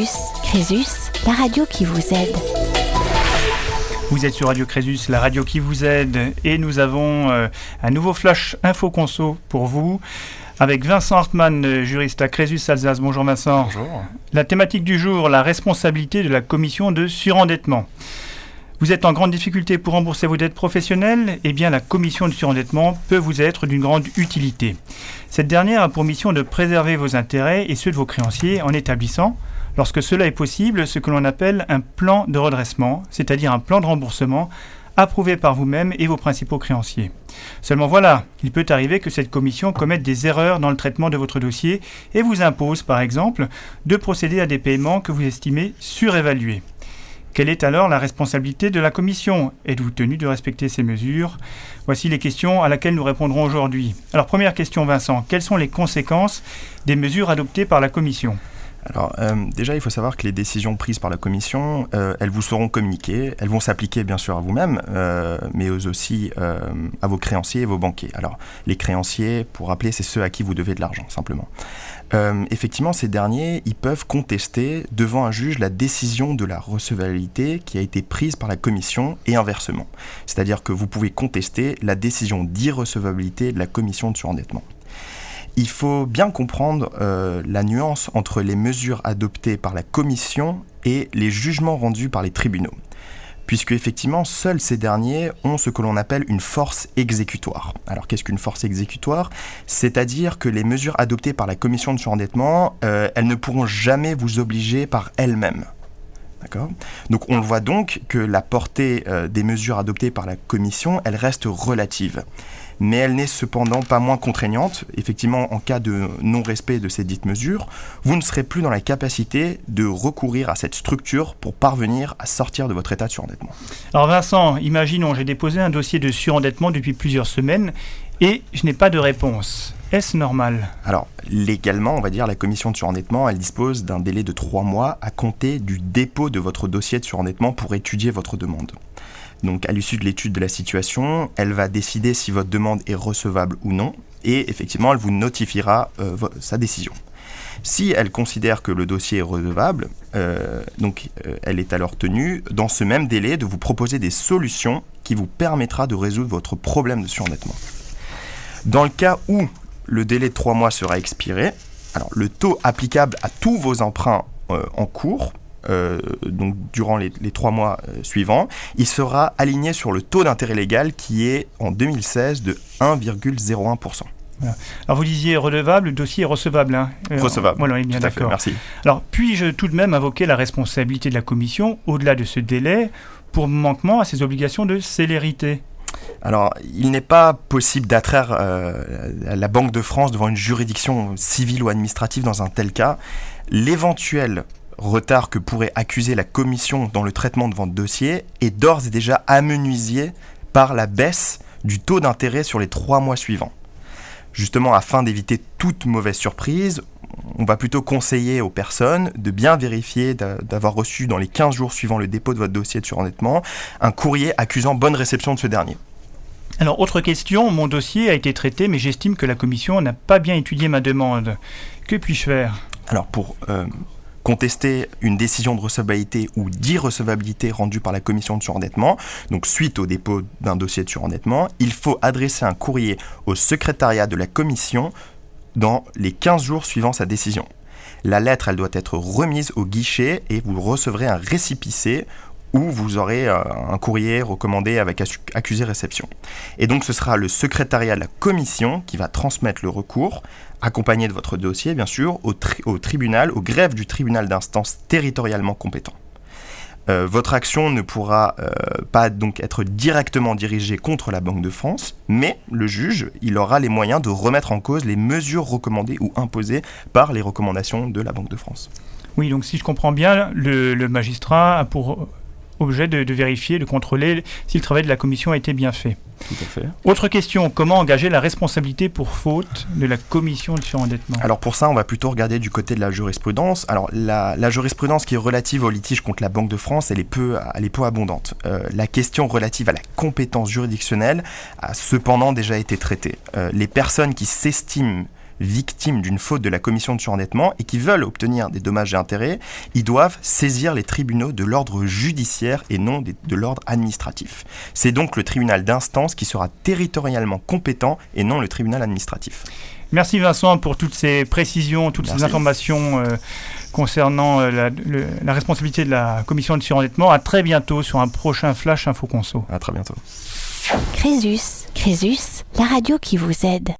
Crésus. Crésus, la radio qui vous aide. Vous êtes sur Radio Crésus, la radio qui vous aide, et nous avons euh, un nouveau flash info conso pour vous. Avec Vincent Hartmann, juriste à Crésus Alsace. Bonjour Vincent. Bonjour. La thématique du jour, la responsabilité de la commission de surendettement. Vous êtes en grande difficulté pour rembourser vos dettes professionnelles Eh bien, la commission de surendettement peut vous être d'une grande utilité. Cette dernière a pour mission de préserver vos intérêts et ceux de vos créanciers en établissant, lorsque cela est possible, ce que l'on appelle un plan de redressement, c'est-à-dire un plan de remboursement approuvé par vous-même et vos principaux créanciers. Seulement voilà, il peut arriver que cette commission commette des erreurs dans le traitement de votre dossier et vous impose, par exemple, de procéder à des paiements que vous estimez surévalués. Quelle est alors la responsabilité de la Commission? Êtes-vous tenu de respecter ces mesures? Voici les questions à laquelle nous répondrons aujourd'hui. Alors première question Vincent, quelles sont les conséquences des mesures adoptées par la Commission? Alors euh, déjà, il faut savoir que les décisions prises par la Commission, euh, elles vous seront communiquées, elles vont s'appliquer bien sûr à vous-même, euh, mais aussi à vos créanciers et vos banquiers. Alors les créanciers, pour rappeler, c'est ceux à qui vous devez de l'argent, simplement. effectivement, ces derniers, ils peuvent contester devant un juge la décision de la recevabilité qui a été prise par la Commission et inversement. C'est-à-dire que vous pouvez contester la décision d'irrecevabilité de la Commission de surendettement. Il faut bien comprendre euh, la nuance entre les mesures adoptées par la Commission et les jugements rendus par les tribunaux, puisque effectivement seuls ces derniers ont ce que l'on appelle une force exécutoire. Alors qu'est-ce qu'une force exécutoire? C'est-à-dire que les mesures adoptées par la Commission de surendettement, euh, elles ne pourront jamais vous obliger par elles-mêmes. Donc on voit donc que la portée euh, des mesures adoptées par la Commission, elle reste relative mais elle n'est cependant pas moins contraignante. Effectivement, en cas de non-respect de ces dites mesures, vous ne serez plus dans la capacité de recourir à cette structure pour parvenir à sortir de votre état de surendettement. Alors Vincent, imaginons, j'ai déposé un dossier de surendettement depuis plusieurs semaines et je n'ai pas de réponse. Est-ce normal? Alors, légalement, on va dire, la commission de surendettement, elle dispose d'un délai de trois mois à compter du dépôt de votre dossier de surendettement pour étudier votre demande. Donc à l'issue de l'étude de la situation, elle va décider si votre demande est recevable ou non, et effectivement, elle vous notifiera euh, sa décision. Si elle considère que le dossier est recevable, euh, donc euh, elle est alors tenue, dans ce même délai, de vous proposer des solutions qui vous permettra de résoudre votre problème de surendettement. Dans le cas où le délai de trois mois sera expiré, alors le taux applicable à tous vos emprunts en cours euh, donc durant les, trois mois euh, suivants, il sera aligné sur le taux d'intérêt légal qui est en 2016 de 1,01%. Alors vous disiez redevable, le dossier est recevable. Hein. Euh, recevable. Voilà, on est bien d'accord. Merci. Alors puis-je tout de même invoquer la responsabilité de la Commission au-delà de ce délai pour manquement à ses obligations de célérité? Alors, il n'est pas possible d'attraire la Banque de France devant une juridiction civile ou administrative dans un tel cas. L'éventuel retard que pourrait accuser la commission dans le traitement de votre dossier est d'ores et déjà amenuisé par la baisse du taux d'intérêt sur les trois mois suivants. Justement, afin d'éviter toute mauvaise surprise, on va plutôt conseiller aux personnes de bien vérifier d'avoir reçu dans les 15 jours suivant le dépôt de votre dossier de surendettement un courrier accusant bonne réception de ce dernier. Alors, autre question, mon dossier a été traité, mais j'estime que la commission n'a pas bien étudié ma demande. Que puis-je faire? Alors, pour euh, contester une décision de recevabilité ou d'irrecevabilité rendue par la commission de surendettement, donc suite au dépôt d'un dossier de surendettement, il faut adresser un courrier au secrétariat de la commission dans les 15 jours suivant sa décision. La lettre, elle doit être remise au guichet et vous recevrez un récipicé où vous aurez euh, un courrier recommandé avec accusé réception. Et donc ce sera le secrétariat de la commission qui va transmettre le recours, accompagné de votre dossier bien sûr, au, tribunal, au greffe du tribunal d'instance territorialement compétent. Euh, votre action ne pourra euh, pas donc être directement dirigée contre la Banque de France, mais le juge, il aura les moyens de remettre en cause les mesures recommandées ou imposées par les recommandations de la Banque de France. Oui, donc si je comprends bien, le magistrat a pour objet de, vérifier, de contrôler si le travail de la commission a été bien fait. Tout à fait. Autre question, comment engager la responsabilité pour faute de la commission de surendettement? Alors pour ça, on va plutôt regarder du côté de la jurisprudence. Alors la, jurisprudence qui est relative au litige contre la Banque de France, elle est peu, elle est peu abondante. Euh, la question relative à la compétence juridictionnelle a cependant déjà été traitée. Euh, les personnes qui s'estiment victimes d'une faute de la commission de surendettement et qui veulent obtenir des dommages et intérêts, ils doivent saisir les tribunaux de l'ordre judiciaire et non de l'ordre administratif. C'est donc le tribunal d'instance qui sera territorialement compétent et non le tribunal administratif. Merci Vincent pour toutes ces précisions, toutes ces informations euh, concernant euh, la, responsabilité de la commission de surendettement. À très bientôt sur un prochain Flash Info Conso. À très bientôt. Crésus, Crésus, la radio qui vous aide.